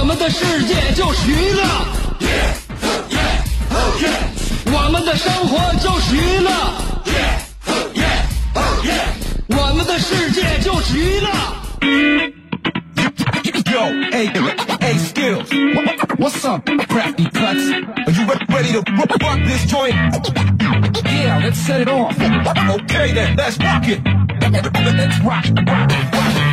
我们的世界就是娱乐，我们的生活就是娱乐，我们的世界就是娱乐。Yo, hey, hey, skills. What's up, crafty cuts? Are you ready to rock rock this joint? Yeah, let's set it off. Okay then, let's rock it. Let's rock, rock, rock.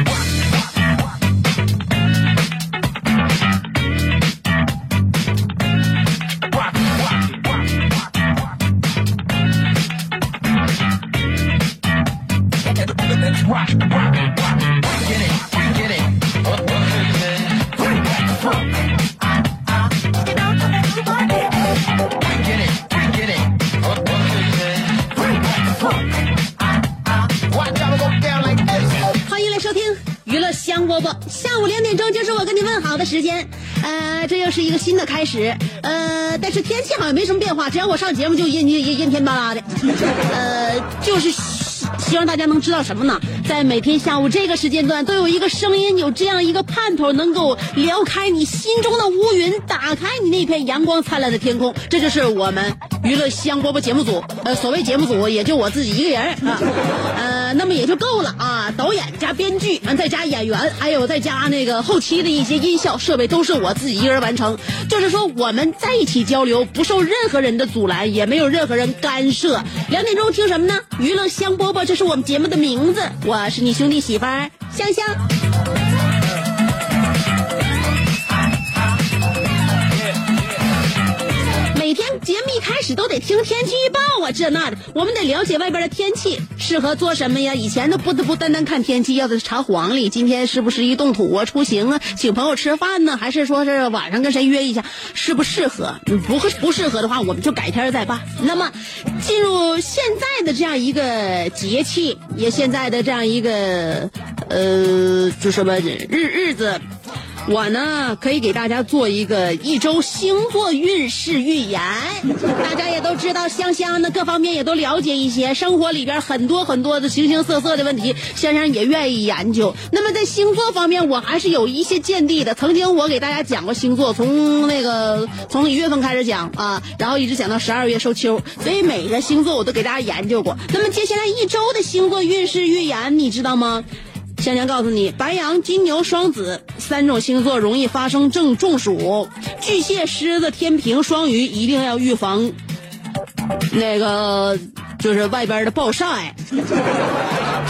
香饽饽。下午两点钟就是我跟你问好的时间，呃，这又是一个新的开始，呃，但是天气好像没什么变化，只要我上节目就阴阴阴天巴拉的，呃，就是希望大家能知道什么呢？在每天下午这个时间段，都有一个声音，有这样一个盼头，能够撩开你心中的乌云，打开你那片阳光灿烂的天空。这就是我们娱乐香饽饽节目组，呃，所谓节目组也就我自己一个人啊，呃，那么也就够了啊。导演加编剧，完再加演员，还有再加那个后期的一些音效设备，都是我自己一个人完成。就是说我们在一起交流，不受任何人的阻拦，也没有任何人干涉。两点钟听什么呢？娱乐香饽饽，这是我们节目的名字。我是你兄弟媳妇儿香香。节目一开始都得听天气预报啊，这那的，我们得了解外边的天气适合做什么呀？以前都不不单单看天气，要的是查黄历，今天是不是一动土啊？出行啊？请朋友吃饭呢？还是说是晚上跟谁约一下？适不适合？不合不适合的话，我们就改天再办。那么，进入现在的这样一个节气，也现在的这样一个呃，就什么日日子。我呢，可以给大家做一个一周星座运势预言。大家也都知道，香香呢各方面也都了解一些，生活里边很多很多的形形色色的问题，香香也愿意研究。那么在星座方面，我还是有一些见地的。曾经我给大家讲过星座，从那个从一月份开始讲啊，然后一直讲到十二月收秋，所以每个星座我都给大家研究过。那么接下来一周的星座运势预言，你知道吗？香香告诉你，白羊、金牛、双子三种星座容易发生正中暑，巨蟹、狮子、天平、双鱼一定要预防那个就是外边的暴晒。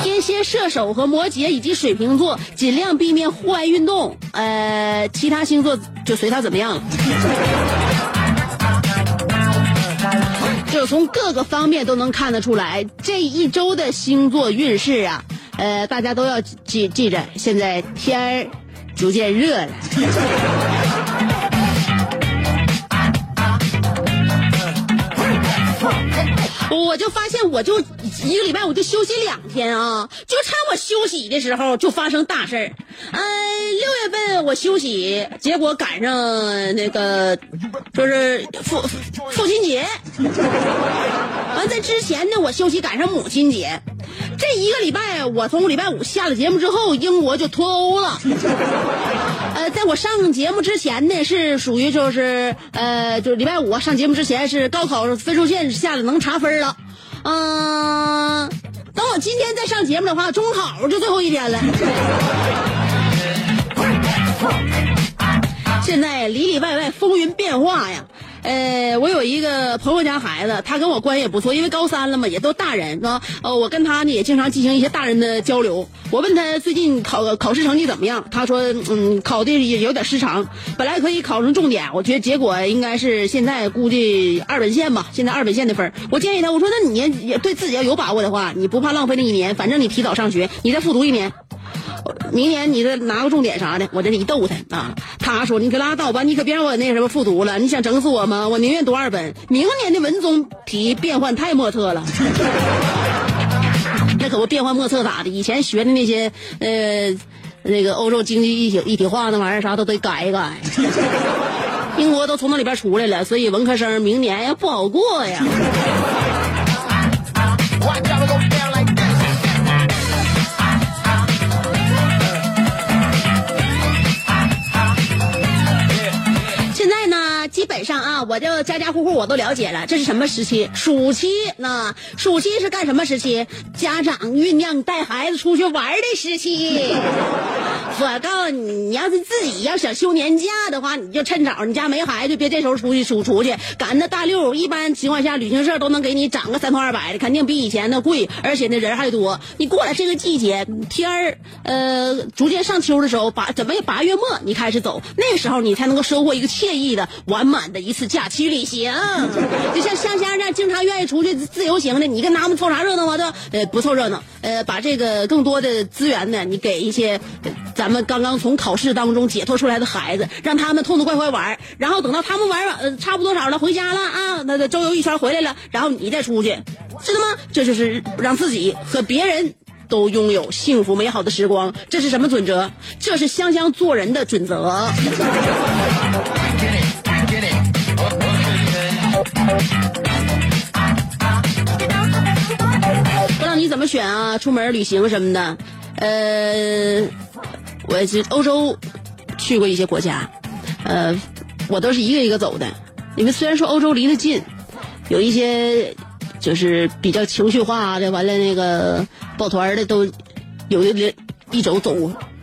天蝎、射手和摩羯以及水瓶座尽量避免户外运动，呃，其他星座就随他怎么样了。就从各个方面都能看得出来，这一周的星座运势啊，呃，大家都要记记着，现在天儿逐渐热了。我就发现，我就一个礼拜我就休息两天啊，就趁我休息的时候就发生大事儿。哎，六月份我休息，结果赶上那个就是父父亲节。完在之前呢，我休息赶上母亲节。这一个礼拜，我从礼拜五下了节目之后，英国就脱欧了。呃，在我上节目之前呢，是属于就是呃，就是礼拜五上节目之前是高考分数线下来能查分了。嗯、等我今天再上节目的话，中考就最后一天了。现在里里外外风云变化呀。呃，我有一个朋友家孩子，他跟我关系也不错，因为高三了嘛，也都大人是吧？呃，我跟他呢也经常进行一些大人的交流。我问他最近考考试成绩怎么样，他说嗯，考的也有点失常，本来可以考成重点，我觉得结果应该是现在估计二本线吧，现在二本线的分我建议他，我说那你也对自己要有把握的话，你不怕浪费那一年，反正你提早上学，你再复读一年。明年你这拿个重点啥的，我这一逗他啊。他说你可拉倒吧，你可别让我那什么复读了，你想整死我吗？我宁愿读二本。明年的文综题变换太莫测了。那可不变幻莫测咋的？以前学的那些呃，那个欧洲经济一体一体化那玩意儿啥都得改一改。英国都从那里边出来了，所以文科生明年呀不好过呀。我就家家户户我都了解了。这是什么时期？暑期。那暑期是干什么时期？家长酝酿带孩子出去玩的时期。我告诉你，你要是自己要想休年假的话，你就趁早，你家没孩子别这时候出去出出去。赶那大六，一般情况下旅行社都能给你涨个三头二百的，肯定比以前的贵，而且那人还多。你过了这个季节，天儿呃逐渐上秋的时候，八怎么也八月末你开始走，那个时候你才能够收获一个惬意的完满的一次假期旅行。就像香香这样经常愿意出去自由行的，你跟他们凑啥热闹啊？都呃不凑热闹，呃把这个更多的资源呢，你给一些咱们刚刚从考试当中解脱出来的孩子，让他们痛痛快快玩，然后等到他们玩完差不多少了回家了啊，那个周游一圈回来了，然后你再出去，知道吗？这就是让自己和别人都拥有幸福美好的时光。这是什么准则？这是香香做人的准则。不知道你怎么选啊？出门旅行什么的，呃，我是欧洲去过一些国家，呃，我都是一个一个走的。因为虽然说欧洲离得近，有一些就是比较情绪化的，完了那个抱团的都有的人一走走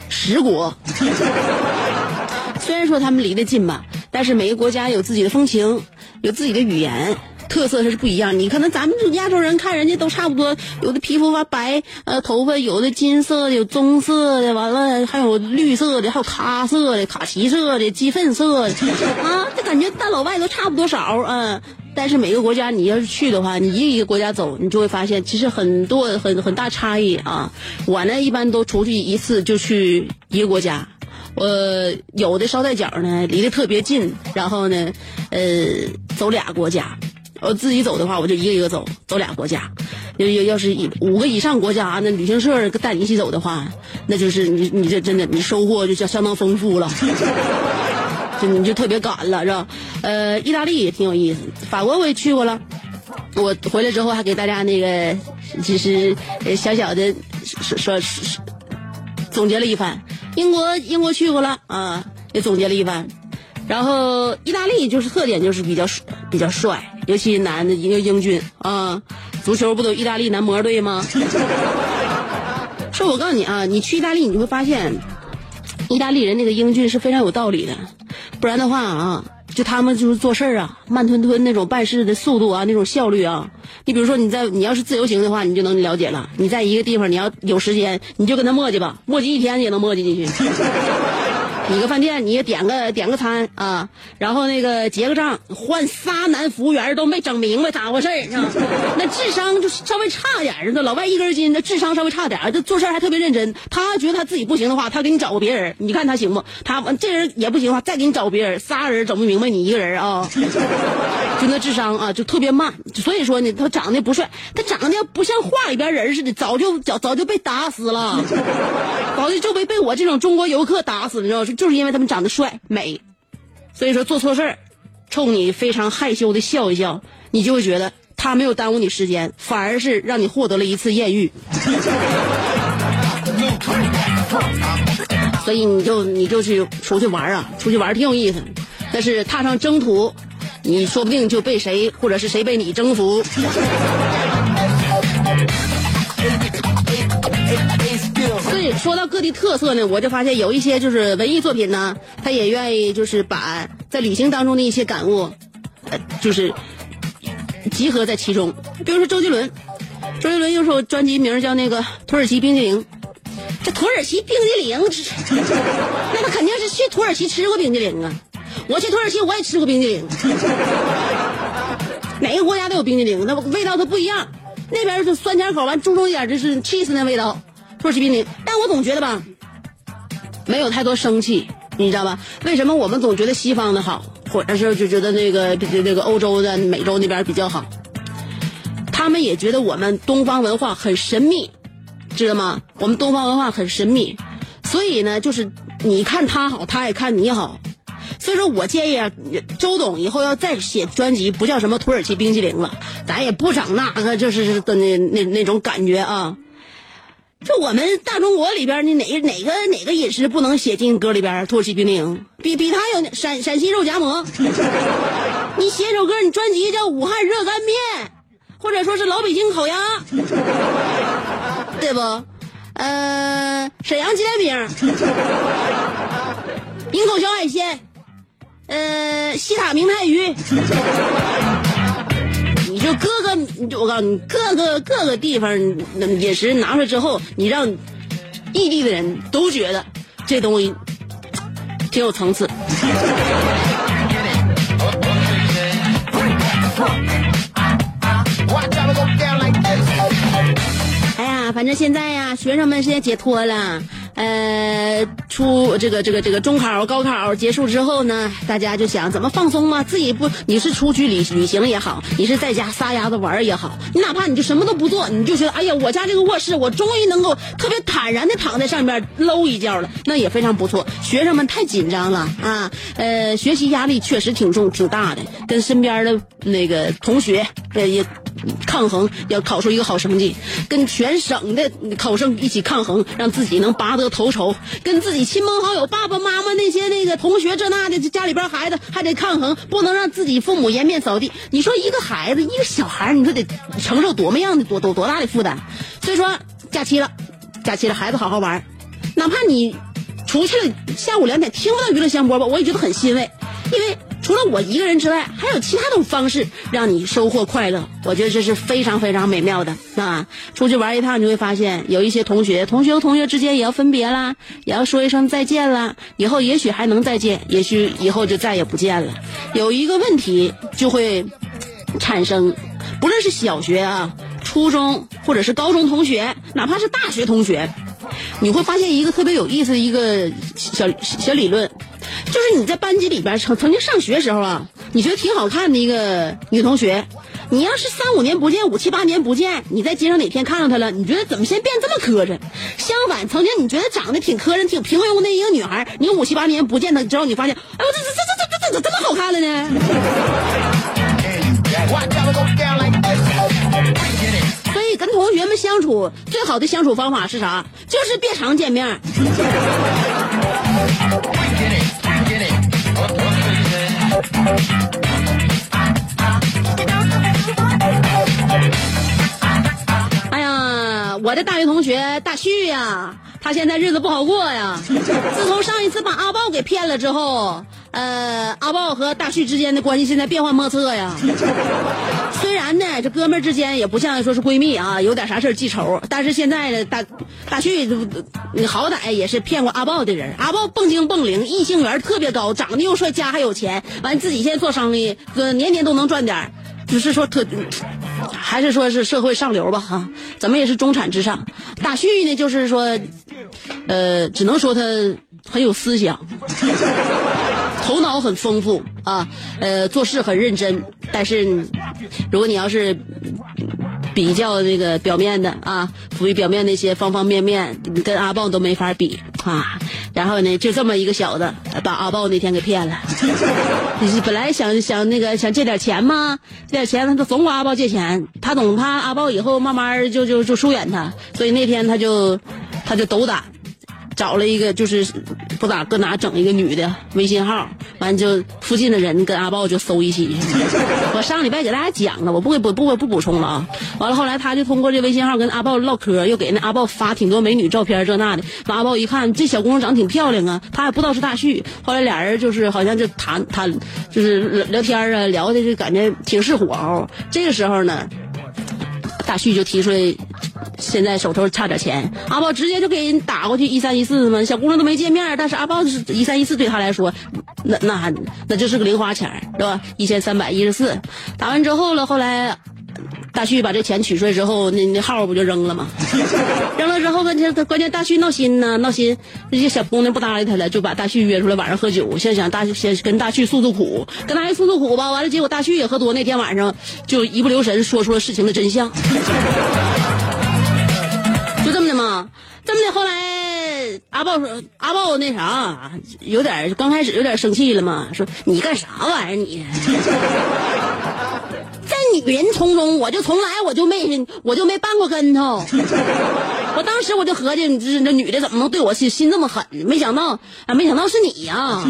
十国。虽然说他们离得近吧，但是每个国家有自己的风情，有自己的语言。特色它是不一样，你可能咱们亚洲人看人家都差不多，有的皮肤发白，呃，头发有的金色的，有棕色的，完了还有绿色的，还有咖色的、卡其色的、鸡粪色的，啊，这感觉大老外都差不多少，嗯。但是每个国家你要是去的话，你一个一个国家走，你就会发现其实很多很很大差异啊。我呢一般都出去一次就去一个国家。我有的捎带脚呢，离得特别近，然后呢，呃，走俩国家。我自己走的话，我就一个一个走，走俩国家。要要要是五个以上国家，那旅行社带你一起走的话，那就是你你这真的你收获就相相当丰富了，就你就特别赶了是吧？呃，意大利也挺有意思，法国我也去过了。我回来之后还给大家那个就是小小的说说说总结了一番。英国英国去过了啊，也总结了一番。然后意大利就是特点就是比较比较帅，尤其男的一个英俊啊，足球不都意大利男模队吗？说，我告诉你啊，你去意大利你就会发现，意大利人那个英俊是非常有道理的，不然的话啊，就他们就是做事儿啊，慢吞吞那种办事的速度啊，那种效率啊。你比如说你在你要是自由行的话，你就能了解了。你在一个地方你要有时间，你就跟他磨叽吧，磨叽一天也能磨叽进去。你个饭店，你也点个点个餐啊，然后那个结个账，换仨男服务员都没整明白咋回事儿，那智商就稍微差点儿，那老外一根筋，那智商稍微差点儿，这做事还特别认真。他觉得他自己不行的话，他给你找个别人，你看他行不？他这人也不行的话，再给你找个别人，仨人整不明白你一个人啊，就那智商啊，就特别慢。所以说呢，他长得不帅，他长得不像画里边人似的，早就早早就被打死了，早就就被被我这种中国游客打死，你知道就是因为他们长得帅美，所以说做错事儿，冲你非常害羞的笑一笑，你就会觉得他没有耽误你时间，反而是让你获得了一次艳遇。所以你就你就去出去玩啊，出去玩挺有意思，但是踏上征途，你说不定就被谁或者是谁被你征服。说到各地特色呢，我就发现有一些就是文艺作品呢，他也愿意就是把在旅行当中的一些感悟，呃，就是集合在其中。比如说周杰伦，周杰伦有首专辑名叫那个土耳其冰激凌，这土耳其冰激凌，那他肯定是去土耳其吃过冰激凌啊。我去土耳其我也吃过冰激凌，每个国家都有冰激凌，那味道它不一样。那边是酸甜口，完注重一点就是 cheese 那味道。土耳其冰淇淋，但我总觉得吧，没有太多生气，你知道吧？为什么我们总觉得西方的好，或者是就觉得那个那个欧洲的、美洲那边比较好？他们也觉得我们东方文化很神秘，知道吗？我们东方文化很神秘，所以呢，就是你看他好，他也看你好。所以说我建议啊，周董以后要再写专辑，不叫什么土耳其冰淇淋了，咱也不整那个就是的那那那种感觉啊。就我们大中国里边，你哪哪个哪个饮食不能写进歌里边？土耳其冰淇淋比比他有陕陕西肉夹馍。你写首歌，你专辑叫武汉热干面，或者说是老北京烤鸭，对不？呃，沈阳鸡蛋饼，营口小海鲜，呃，西塔明太鱼。就各个，我告诉你，各个各个地方饮食拿出来之后，你让异地的人都觉得这东西挺有层次。哎呀，反正现在呀，学生们现在解脱了。呃，初这个这个这个中考、高考结束之后呢，大家就想怎么放松嘛？自己不，你是出去旅旅行也好，你是在家撒丫子玩也好，你哪怕你就什么都不做，你就觉得哎呀，我家这个卧室，我终于能够特别坦然的躺在上面搂一觉了，那也非常不错。学生们太紧张了啊，呃，学习压力确实挺重挺大的，跟身边的那个同学呃也。抗衡要考出一个好成绩，跟全省的考生一起抗衡，让自己能拔得头筹；跟自己亲朋好友、爸爸妈妈那些那个同学这那的家里边孩子还得抗衡，不能让自己父母颜面扫地。你说一个孩子，一个小孩，你说得承受多么样的多多多大的负担？所以说假期了，假期了，孩子好好玩，哪怕你出去了下午两点听不到娱乐香饽饽，我也觉得很欣慰，因为。除了我一个人之外，还有其他的方式让你收获快乐。我觉得这是非常非常美妙的啊！出去玩一趟，你会发现有一些同学，同学和同学之间也要分别啦，也要说一声再见啦。以后也许还能再见，也许以后就再也不见了。有一个问题就会产生，不论是小学啊、初中或者是高中同学，哪怕是大学同学，你会发现一个特别有意思的一个小小理论。就是你在班级里边曾曾经上学时候啊，你觉得挺好看的一个女同学，你要是三五年不见，五七八年不见，你在街上哪天看到她了，你觉得怎么现在变这么磕碜？相反，曾经你觉得长得挺磕碜、挺平庸的一个女孩，你五七八年不见她之后，你发现，哎呦，这这这这这这怎么这么好看了呢？处最好的相处方法是啥？就是别常见面。哎呀，我的大学同学大旭呀，他现在日子不好过呀。自从上一次把阿豹给骗了之后，呃，阿豹和大旭之间的关系现在变幻莫测呀。虽然呢，这哥们儿之间也不像说是闺蜜啊，有点啥事记仇。但是现在呢，大大旭，你好歹也是骗过阿豹的人。阿豹蹦精蹦灵，异性缘特别高，长得又帅，家还有钱。完自己现在做生意，哥年年都能赚点只是说特，还是说是社会上流吧哈。怎么也是中产之上。大旭呢，就是说，呃，只能说他很有思想。头脑很丰富啊，呃，做事很认真。但是，如果你要是比较那个表面的啊，属于表面那些方方面面，你跟阿豹都没法比啊。然后呢，就这么一个小子，把阿豹那天给骗了。本来想想那个想借点钱嘛，借点钱他总管阿豹借钱，他总怕阿豹以后慢慢就就就疏远他，所以那天他就他就斗胆。找了一个就是不咋搁哪整一个女的微信号，完就附近的人跟阿豹就搜一起。我上礼拜给大家讲了，我不给不不不补充了啊。完了后来他就通过这微信号跟阿豹唠嗑，又给那阿豹发挺多美女照片这那的。完阿豹一看这小姑娘长得挺漂亮啊，他还不知道是大旭。后来俩人就是好像就谈谈就是聊天啊，聊的就感觉挺是火候。这个时候呢，大旭就提出来。现在手头差点钱，阿豹直接就给人打过去一三一四嘛，小姑娘都没见面，但是阿豹是一三一四对他来说，那那那就是个零花钱是吧？一千三百一十四，打完之后了，后来大旭把这钱取出来之后，那那号不就扔了吗？扔了之后，关键关键大旭闹心呢，闹心，那些小姑娘不搭理他了，就把大旭约出来晚上喝酒，先想大先跟大旭诉诉苦，跟大旭诉诉苦吧。完了，结果大旭也喝多，那天晚上就一不留神说出了事情的真相。就这么的嘛，这么的，后来阿豹说，阿豹那啥，有点刚开始有点生气了嘛，说你干啥玩意儿你？在女人从中，我就从来我就没我就没绊过跟头。我当时我就合计，你这这女的怎么能对我心心这么狠？没想到啊，没想到是你呀！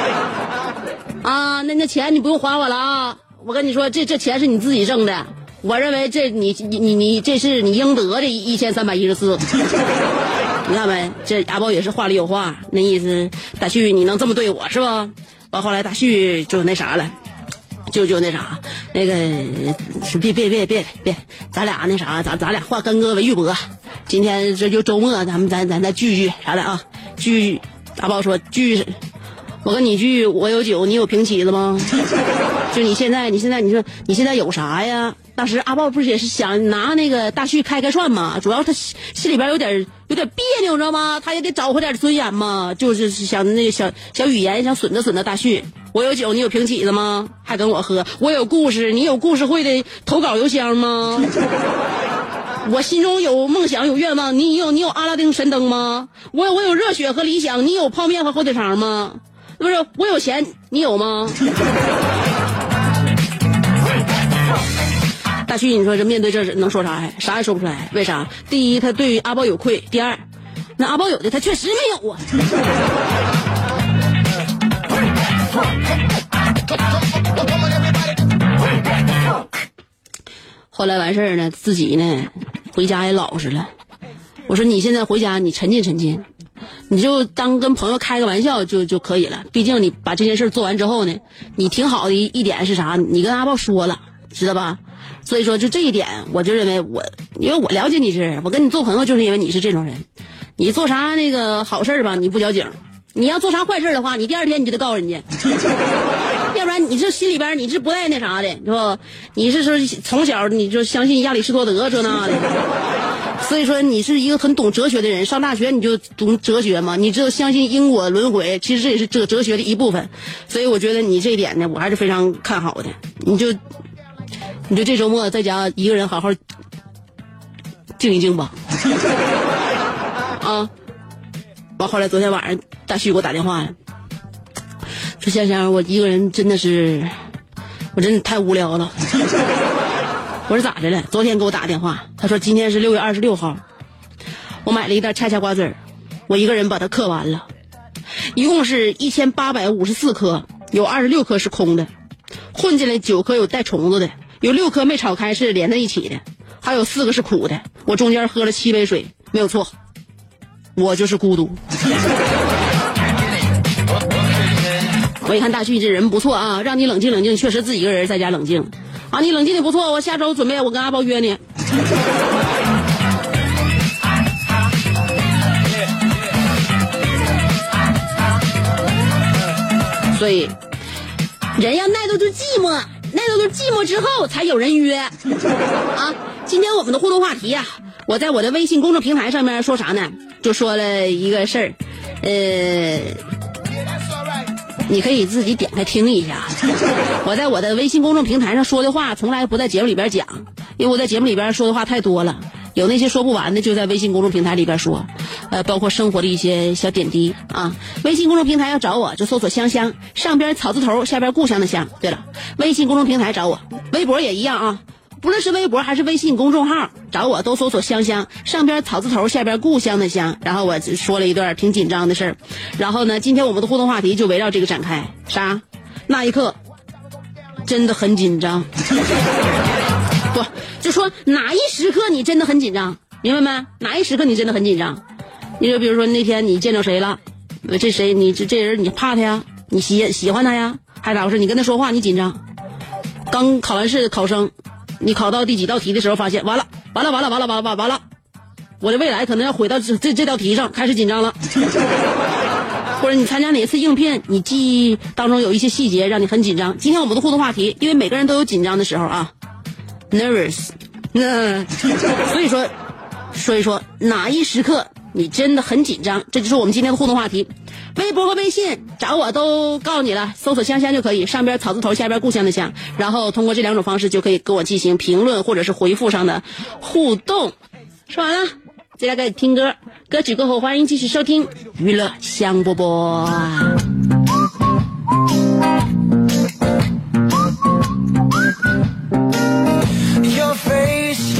啊，那那钱你不用还我了啊！我跟你说，这这钱是你自己挣的。我认为这你你你你这是你应得的一千三百一十四。你看没？这阿宝也是话里有话，那意思大旭你能这么对我是吧？完后来大旭就那啥了。就就那啥，那个别别别别别，咱俩那啥，咱咱俩化干戈为玉帛。今天这就周末，咱们咱咱再聚聚啥的啊？聚，大豹说聚，我跟你聚，我有酒，你有瓶起子吗？就你现在，你现在你说你现在有啥呀？当时阿豹不是也是想拿那个大旭开开涮吗？主要他心里边有点有点别扭，知道吗？他也得找回点尊严嘛，就是想那个小小语言想损着损着大旭。我有酒，你有瓶起子吗？还跟我喝。我有故事，你有故事会的投稿邮箱吗？我心中有梦想，有愿望，你有你有阿拉丁神灯吗？我有我有热血和理想，你有泡面和火腿肠吗？不是，我有钱，你有吗？大旭，你说这面对这能说啥呀？啥也说不出来。为啥？第一，他对于阿豹有愧；第二，那阿豹有的他确实没有啊。后来完事儿呢，自己呢回家也老实了。我说你现在回家，你沉浸沉浸，你就当跟朋友开个玩笑就就可以了。毕竟你把这件事做完之后呢，你挺好的一一点是啥？你跟阿豹说了，知道吧？所以说就这一点，我就认为我，因为我了解你是，我跟你做朋友就是因为你是这种人。你做啥那个好事吧，你不交警。你要做啥坏事的话，你第二天你就得告人家，要不然你这心里边你是不带那啥的，是不？你是说从小你就相信亚里士多德这那的，所以说你是一个很懂哲学的人。上大学你就懂哲学嘛？你知道相信因果轮回，其实这也是哲哲学的一部分。所以我觉得你这一点呢，我还是非常看好的。你就，你就这周末在家一个人好好静一静吧，啊。完后来昨天晚上大旭给我打电话了，说香香，我一个人真的是，我真的太无聊了。我说咋的了？昨天给我打电话，他说今天是六月二十六号，我买了一袋恰恰瓜子儿，我一个人把它嗑完了，一共是一千八百五十四颗，有二十六颗是空的，混进来九颗有带虫子的，有六颗没炒开是连在一起的，还有四个是苦的。我中间喝了七杯水，没有错。我就是孤独。我一看大旭这人不错啊，让你冷静冷静，确实自己一个人在家冷静。啊，你冷静的不错，我下周准备我跟阿豹约你。所以，人要耐得住寂寞，那都是寂寞之后才有人约。啊，今天我们的互动话题呀，我在我的微信公众平台上面说啥呢？就说了一个事儿，呃，你可以自己点开听一下。我在我的微信公众平台上说的话，从来不在节目里边讲，因为我在节目里边说的话太多了，有那些说不完的，就在微信公众平台里边说，呃，包括生活的一些小点滴啊。微信公众平台要找我，就搜索“香香”，上边草字头，下边故乡的乡。对了，微信公众平台找我，微博也一样啊。不论是微博还是微信公众号，找我都搜索“香香”，上边草字头，下边故乡的乡。然后我说了一段挺紧张的事儿，然后呢，今天我们的互动话题就围绕这个展开。啥？那一刻真的很紧张。不，就说哪一时刻你真的很紧张，明白没？哪一时刻你真的很紧张？你就比如说那天你见着谁了，这谁？你这这人你怕他呀？你喜喜欢他呀？还咋回事？你跟他说话你紧张？刚考完试的考生。你考到第几道题的时候，发现完了，完了，完了，完了，完了，完了，我的未来可能要毁到这这这道题上，开始紧张了。或者你参加哪一次应聘，你记忆当中有一些细节让你很紧张。今天我们的互动话题，因为每个人都有紧张的时候啊，nervous。那所以说，所以说哪一时刻你真的很紧张？这就是我们今天的互动话题。微博和微信找我都告诉你了，搜索“香香”就可以，上边草字头，下边故乡的乡，然后通过这两种方式就可以跟我进行评论或者是回复上的互动。说完了，接下来开始听歌，歌曲过后欢迎继续收听娱乐香饽饽。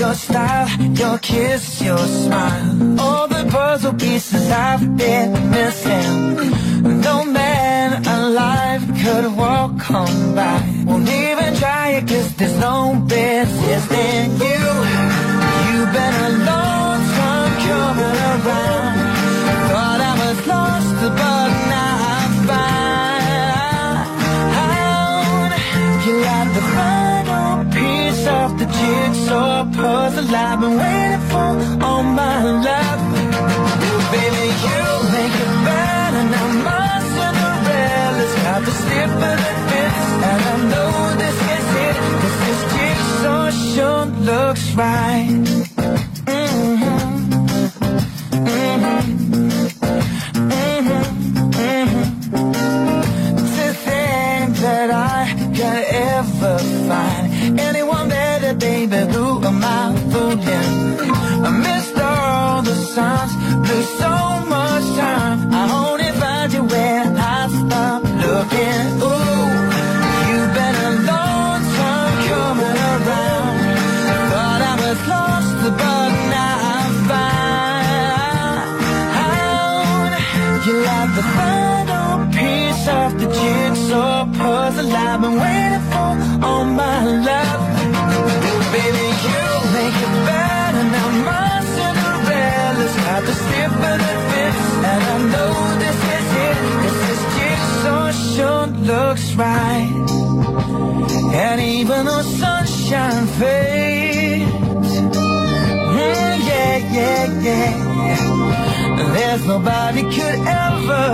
Your style, your kiss, your smile. All the puzzle pieces I've been missing. No man alive could walk on by. Won't even try it cause there's no business right. Make it better now. My Cinderella's got the of the fits, and I know this is it. 'cause this jigsaw sure looks right. And even though sunshine fades, mm, yeah, yeah, yeah. There's nobody could ever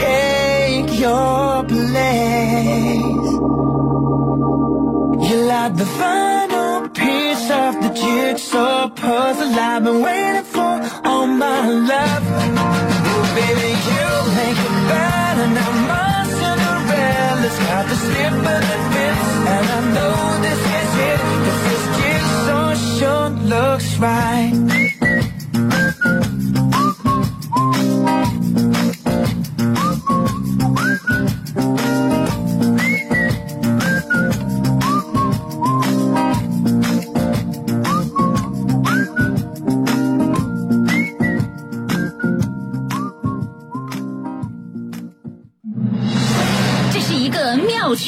take your place. You like the final piece of the jigsaw puzzle I've been waiting for all my life. Ooh, baby, you make it better now. My Cinderella's got the slip of the fits, and I know this is it. 'cause this jigsaw sure looks right.《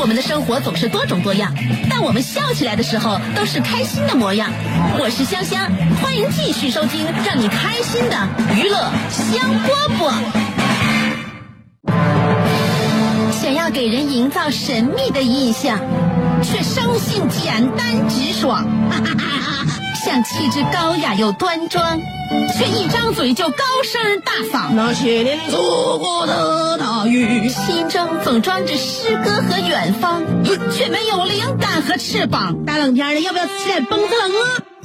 我们的生活总是多种多样，但我们笑起来的时候都是开心的模样。我是香香，欢迎继续收听让你开心的娱乐香饽饽。想要给人营造神秘的印象，却生性简单直爽，哈哈哈哈像气质高雅又端庄，却一张嘴就高声大嗓。那些年错过的大雨，心中总装着诗歌和远方，却没有灵感和翅膀。大冷天的，要不要吃点蹦子冷啊？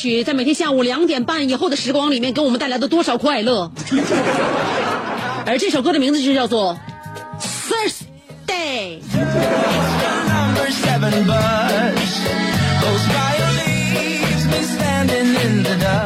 曲，在每天下午两点半以后的时光里面，给我们带来的多少快乐？而这首歌的名字就叫做《Thursday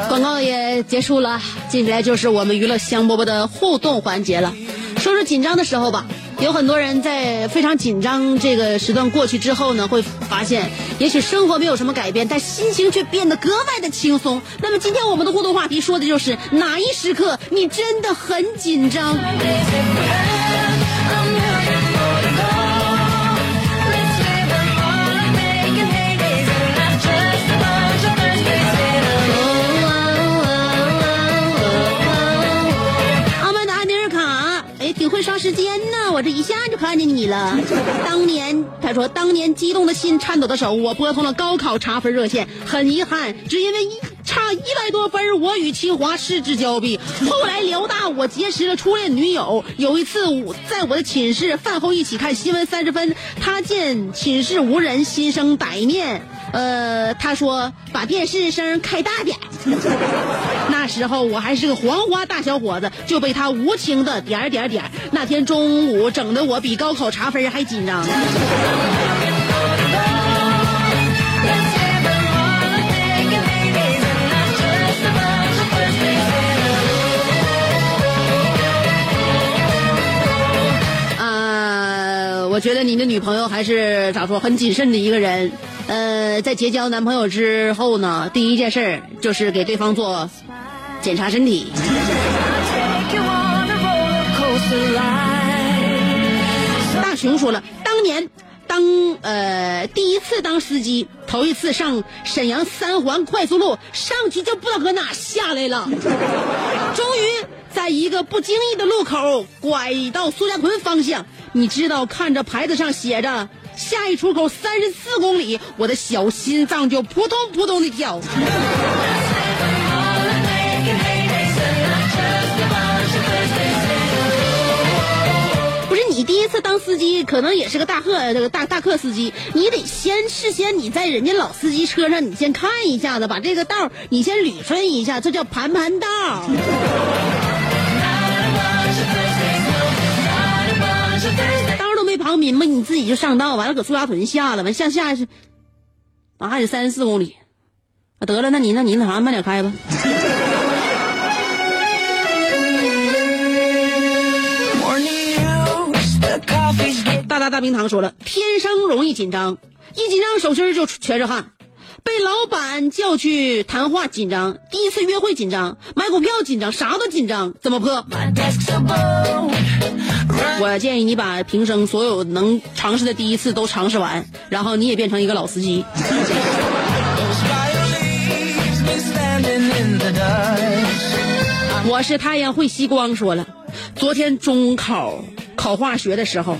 广告也结束了，接下来就是我们娱乐香饽饽的互动环节了。说说紧张的时候吧，有很多人在非常紧张这个时段过去之后呢，会发现，也许生活没有什么改变，但心情却变得格外的轻松。那么今天我们的互动话题说的就是哪一时刻你真的很紧张？挺会刷时间呢，我这一下就看见你了。当年，他说，当年激动的心，颤抖的手，我拨通了高考查分热线，很遗憾，只因为一差一百多分，我与清华失之交臂。后来辽大，我结识了初恋女友。有一次，我在我的寝室饭后一起看新闻三十分，他见寝室无人，心生歹念。呃，他说把电视声开大点。那时候我还是个黄花大小伙子，就被他无情的点点点。那天中午整的我比高考查分还紧张。啊，我觉得你的女朋友还是咋说很谨慎的一个人。呃，在结交男朋友之后呢，第一件事儿就是给对方做检查身体。大熊说了，当年当呃第一次当司机，头一次上沈阳三环快速路，上去就不知道搁哪下来了，终于在一个不经意的路口拐到苏家屯方向。你知道，看着牌子上写着下一出口三十四公里，我的小心脏就扑通扑通的跳。不是你第一次当司机，可能也是个大客这个大大客司机，你得先事先你在人家老司机车上，你先看一下子，把这个道你先捋顺一下，这叫盘盘道儿。道儿都没跑明白，你自己就上道，完了搁苏家屯下了，完向下是，啊还得三十四公里，啊得了，那你那你那啥慢点开吧。大大大冰糖说了，天生容易紧张，一紧张手心就全是汗。被老板叫去谈话紧张，第一次约会紧张，买股票紧张，啥都紧张，怎么破？我建议你把平生所有能尝试的第一次都尝试完，然后你也变成一个老司机。我是太阳会吸光说了，昨天中考考化学的时候，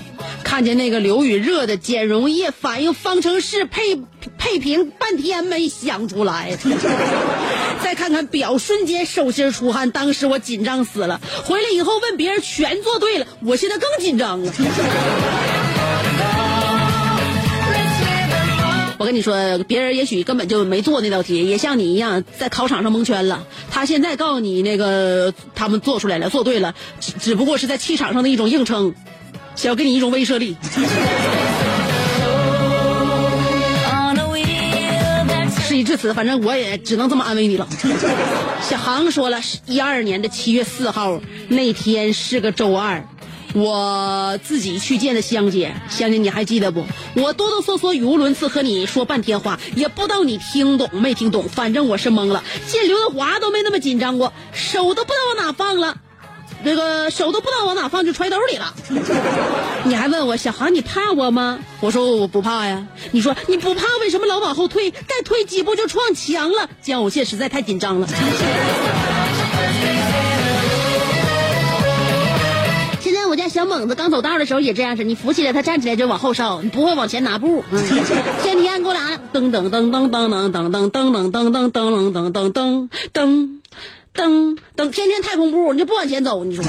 看见那个刘宇热的碱溶液反应方程式配配平，半天没想出来。再看看表，瞬间手心出汗，当时我紧张死了。回来以后问别人全做对了，我现在更紧张了。我跟你说，别人也许根本就没做那道题，也像你一样在考场上蒙圈了。他现在告诉你那个他们做出来了，做对了，只只不过是在气场上的一种硬撑，想要给你一种威慑力。事已至此，反正我也只能这么安慰你了。小航说了，一二年的七月四号那天是个周二，我自己去见的香姐，香姐你还记得不？我哆哆嗦嗦、语无伦次和你说半天话，也不知道你听懂没听懂，反正我是懵了。见刘德华都没那么紧张过，手都不知道往哪放了。这个手都不知道往哪放，就揣兜里了。你还问我小航，你怕我吗？我说我不怕呀。你说你不怕，为什么老往后退？再退几步就撞墙了。姜武谢实在太紧张了。现在我家小猛子刚走道的时候也这样式，你扶起来，他站起来就往后稍，你不会往前拿步。天天给我俩噔噔噔噔噔噔噔噔噔噔噔噔噔噔噔噔噔噔等，天天太空步，你就不往前走，你说。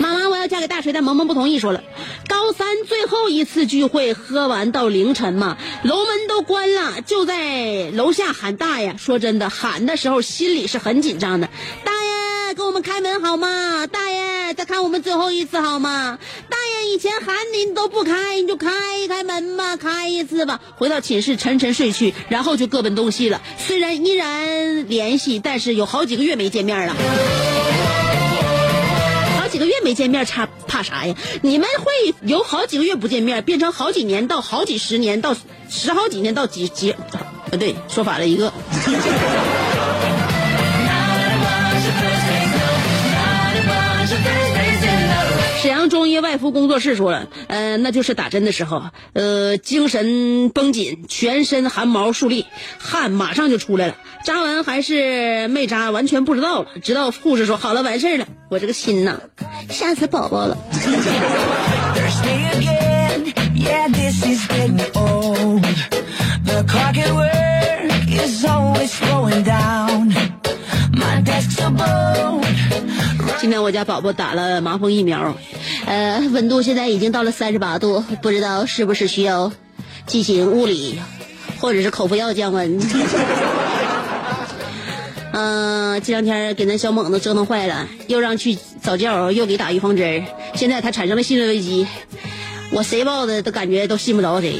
妈妈，我要嫁给大锤，但萌萌不同意，说了，高三最后一次聚会，喝完到凌晨嘛，楼门都关了，就在楼下喊大爷。说真的，喊的时候心里是很紧张的。大爷，给我们开门好吗？大爷，再看我们最后一次好吗？大爷，以前喊你你都不开，你就开开门吧，开一次吧。回到寝室沉沉睡去，然后就各奔东西了。虽然依然联系，但是有好几个月没见面了。好几个月没见面，差怕啥呀？你们会有好几个月不见面，变成好几年到好几十年到十好几年到几几，不对，说反了一个。中医外敷工作室说了，呃，那就是打针的时候，呃，精神绷紧，全身汗毛竖立，汗马上就出来了。扎完还是没扎，完全不知道了。直到护士说好了，完事儿了，我这个心呐，吓死宝宝了。今天我家宝宝打了麻风疫苗，呃，温度现在已经到了三十八度，不知道是不是需要进行物理或者是口服药降温。嗯、这两天给那小猛子折腾坏了，又让去早教，又给打预防针儿现在他产生了信任危机，我谁抱的都感觉都信不着谁。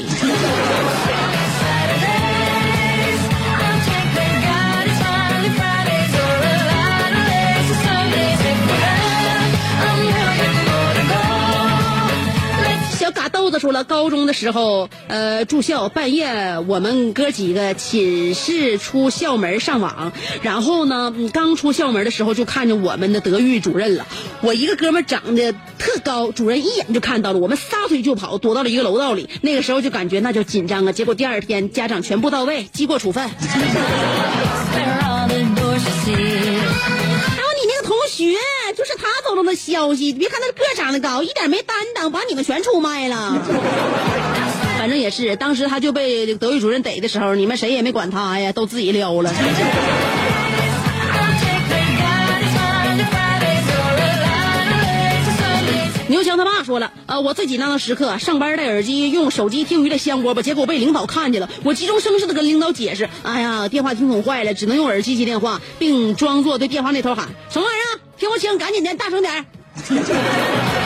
说了，高中的时候，呃，住校半夜，我们哥几个寝室出校门上网，然后呢，刚出校门的时候就看见我们的德育主任了。我一个哥们长得特高，主任一眼就看到了，我们撒腿就跑，躲到了一个楼道里。那个时候就感觉那叫紧张啊。结果第二天家长全部到位，记过处分。学，就是他走漏的消息。别看他个长得高，一点没担当，把你们全出卖了。反正也是，当时他就被德育主任逮的时候，你们谁也没管他呀，都自己撩了。说了，呃，我最紧张的时刻，上班戴耳机用手机听娱乐香锅吧，结果被领导看见了，我急中生智的跟领导解释，哎呀，电话听筒坏了，只能用耳机接电话，并装作对电话那头喊什么玩意儿，听不清，赶紧的，大声点儿。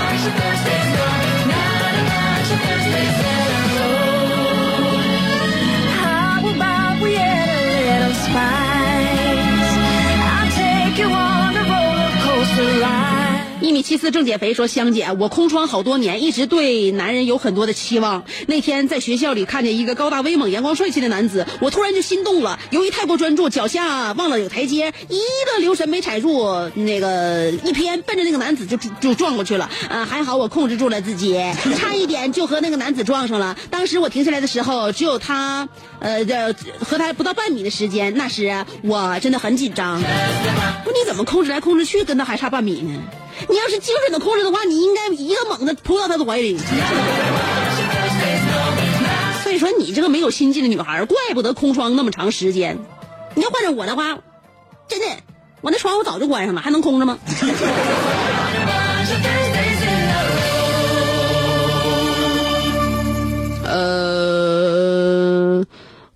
米七四正减肥说：“香姐，我空窗好多年，一直对男人有很多的期望。那天在学校里看见一个高大威猛、阳光帅气的男子，我突然就心动了。由于太过专注，脚下忘了有台阶，一个留神没踩住，那个一偏，奔着那个男子就就撞过去了。啊，还好我控制住了自己，差一点就和那个男子撞上了。当时我停下来的时候，只有他，呃，和他不到半米的时间。那时我真的很紧张。不，你怎么控制来控制去，跟他还差半米呢？”你要是精准的控制的话，你应该一个猛子扑到他的怀里。所以说，你这个没有心计的女孩，怪不得空窗那么长时间。你要换成我的话，真的，我那窗户早就关上了，还能空着吗？呃，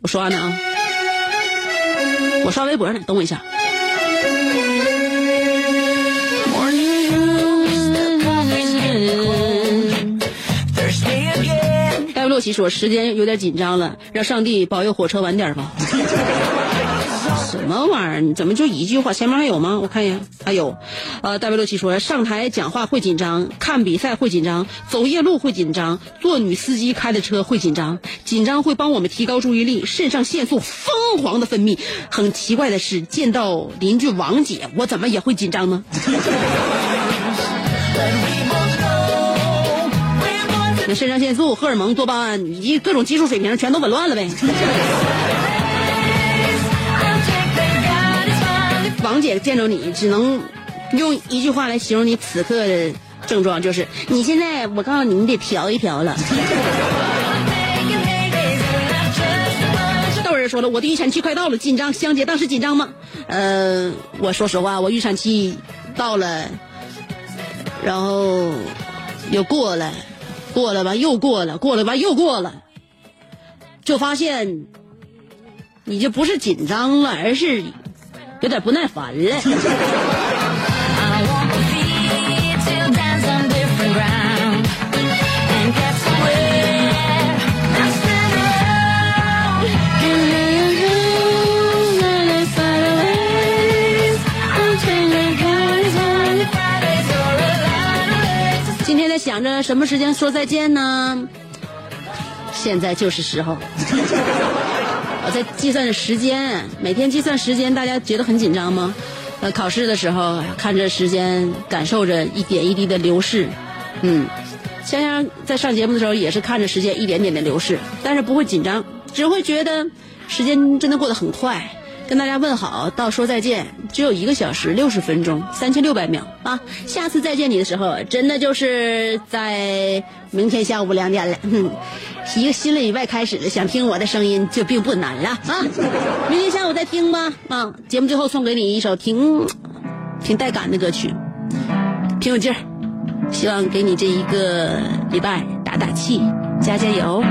我刷呢啊，我刷微博呢，等我一下。洛奇说：“时间有点紧张了，让上帝保佑火车晚点吧。”什么玩意儿？怎么就一句话？前面还有吗？我看一眼，还有。呃，戴维洛奇说：“上台讲话会紧张，看比赛会紧张，走夜路会紧张，坐女司机开的车会紧张。紧张会帮我们提高注意力，肾上腺素疯狂的分泌。很奇怪的是，见到邻居王姐，我怎么也会紧张呢？肾上腺素、荷尔蒙、多巴胺以及各种激素水平全都紊乱了呗。”王姐见着你，只能用一句话来形容你此刻的症状，就是你现在，我告诉你，你得调一调了。豆人说了，我的预产期快到了，紧张。香姐当时紧张吗？呃，我说实话，我预产期到了，然后又过了，过了吧，又过了，过了吧，又过了，就发现你就不是紧张了，而是有点不耐烦了。什么时间说再见呢？现在就是时候。我在计算着时间，每天计算时间，大家觉得很紧张吗？呃，考试的时候看着时间，感受着一点一滴的流逝，嗯，香香在上节目的时候也是看着时间一点点的流逝，但是不会紧张，只会觉得时间真的过得很快。跟大家问好，到说再见，只有一个小时六十分钟，三千六百秒啊！下次再见你的时候，真的就是在明天下午两点了。哼，一个新的礼拜开始了，想听我的声音就并不难了啊！明天下午再听吧啊！节目最后送给你一首挺挺带感的歌曲，挺有劲儿，希望给你这一个礼拜打打气，加加油。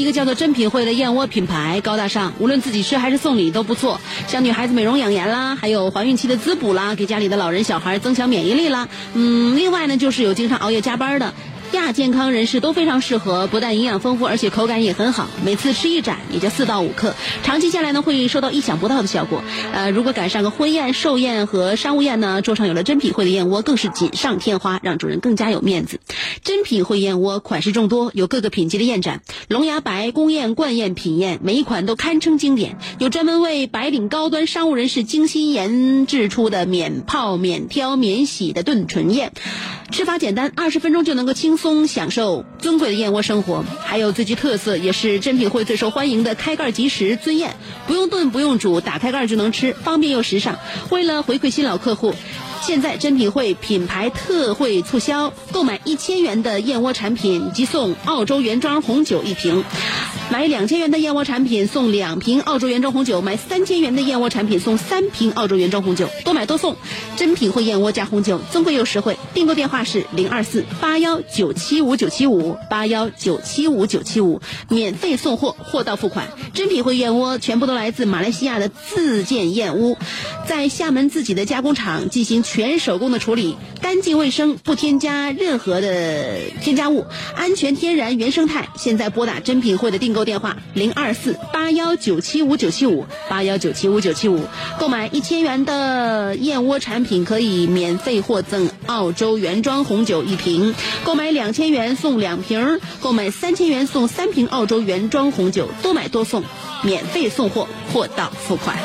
一个叫做“珍品汇”的燕窝品牌，高大上，无论自己吃还是送礼都不错。像女孩子美容养颜啦，还有怀孕期的滋补啦，给家里的老人小孩增强免疫力啦。嗯，另外呢，就是有经常熬夜加班的。亚健康人士都非常适合，不但营养丰富，而且口感也很好。每次吃一盏也就四到五克，长期下来呢会收到意想不到的效果。呃，如果赶上个婚宴、寿宴和商务宴呢，桌上有了珍品汇的燕窝，更是锦上添花，让主人更加有面子。珍品汇燕窝款式众多，有各个品级的燕盏，龙牙白、宫宴、冠宴、品宴，每一款都堪称经典。有专门为白领高端商务人士精心研制出的免泡、免挑、免洗的炖纯燕。吃法简单，二十分钟就能够轻松享受尊贵的燕窝生活。还有最具特色，也是珍品会最受欢迎的开盖即食尊燕，不用炖不用煮，打开盖就能吃，方便又时尚。为了回馈新老客户。现在珍品会品牌特惠促销，购买一千元的燕窝产品即送澳洲原装红酒一瓶。买两千元的燕窝产品送两瓶澳洲原装红酒，买三千元的燕窝产品送三瓶澳洲原装红酒，多买多送。珍品汇燕窝加红酒，尊贵又实惠。订购电话是零二四八幺九七五九七五八幺九七五九七五，免费送货，货到付款。珍品汇燕窝全部都来自马来西亚的自建燕屋，在厦门自己的加工厂进行全手工的处理，干净卫生，不添加任何的添加物，安全天然原生态。现在拨打珍品汇的订购电话零二四八幺九七五九七五八幺九七五九七五，购买一千元的燕窝产品可以免费获赠澳洲原装红酒一瓶，购买两千元送两瓶，购买三千元送三瓶澳洲原装红酒，多买多送，免费送货，货到付款。